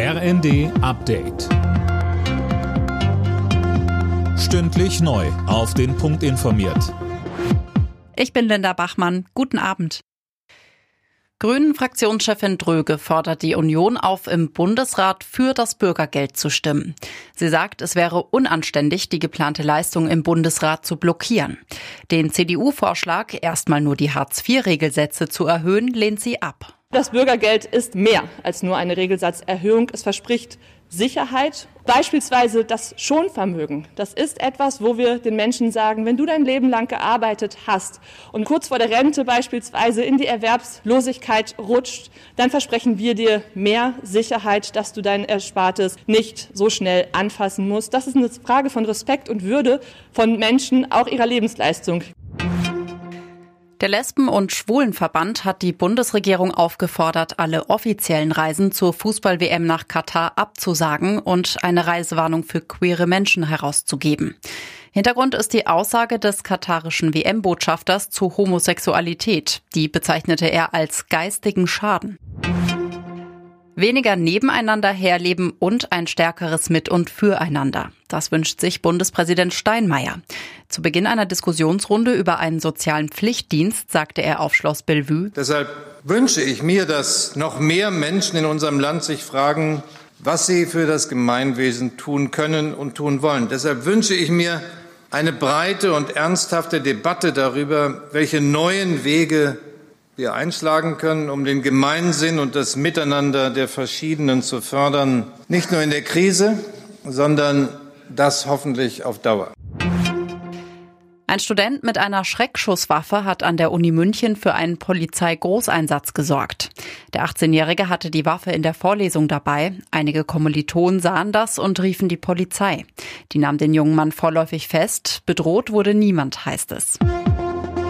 RND Update. Stündlich neu. Auf den Punkt informiert. Ich bin Linda Bachmann. Guten Abend. Grünen-Fraktionschefin Dröge fordert die Union auf, im Bundesrat für das Bürgergeld zu stimmen. Sie sagt, es wäre unanständig, die geplante Leistung im Bundesrat zu blockieren. Den CDU-Vorschlag, erstmal nur die Hartz-IV-Regelsätze zu erhöhen, lehnt sie ab. Das Bürgergeld ist mehr als nur eine Regelsatzerhöhung. Es verspricht Sicherheit, beispielsweise das Schonvermögen. Das ist etwas, wo wir den Menschen sagen, wenn du dein Leben lang gearbeitet hast und kurz vor der Rente beispielsweise in die Erwerbslosigkeit rutscht, dann versprechen wir dir mehr Sicherheit, dass du dein Erspartes nicht so schnell anfassen musst. Das ist eine Frage von Respekt und Würde von Menschen, auch ihrer Lebensleistung. Der Lesben- und Schwulenverband hat die Bundesregierung aufgefordert, alle offiziellen Reisen zur Fußball-WM nach Katar abzusagen und eine Reisewarnung für queere Menschen herauszugeben. Hintergrund ist die Aussage des katarischen WM-Botschafters zu Homosexualität. Die bezeichnete er als geistigen Schaden weniger nebeneinander herleben und ein stärkeres Mit- und Füreinander. Das wünscht sich Bundespräsident Steinmeier. Zu Beginn einer Diskussionsrunde über einen sozialen Pflichtdienst sagte er auf Schloss Bellevue. Deshalb wünsche ich mir, dass noch mehr Menschen in unserem Land sich fragen, was sie für das Gemeinwesen tun können und tun wollen. Deshalb wünsche ich mir eine breite und ernsthafte Debatte darüber, welche neuen Wege wir einschlagen können, um den Gemeinsinn und das Miteinander der Verschiedenen zu fördern, nicht nur in der Krise, sondern das hoffentlich auf Dauer. Ein Student mit einer Schreckschusswaffe hat an der Uni München für einen Polizeigroßeinsatz gesorgt. Der 18-Jährige hatte die Waffe in der Vorlesung dabei. Einige Kommilitonen sahen das und riefen die Polizei. Die nahm den jungen Mann vorläufig fest. Bedroht wurde niemand, heißt es.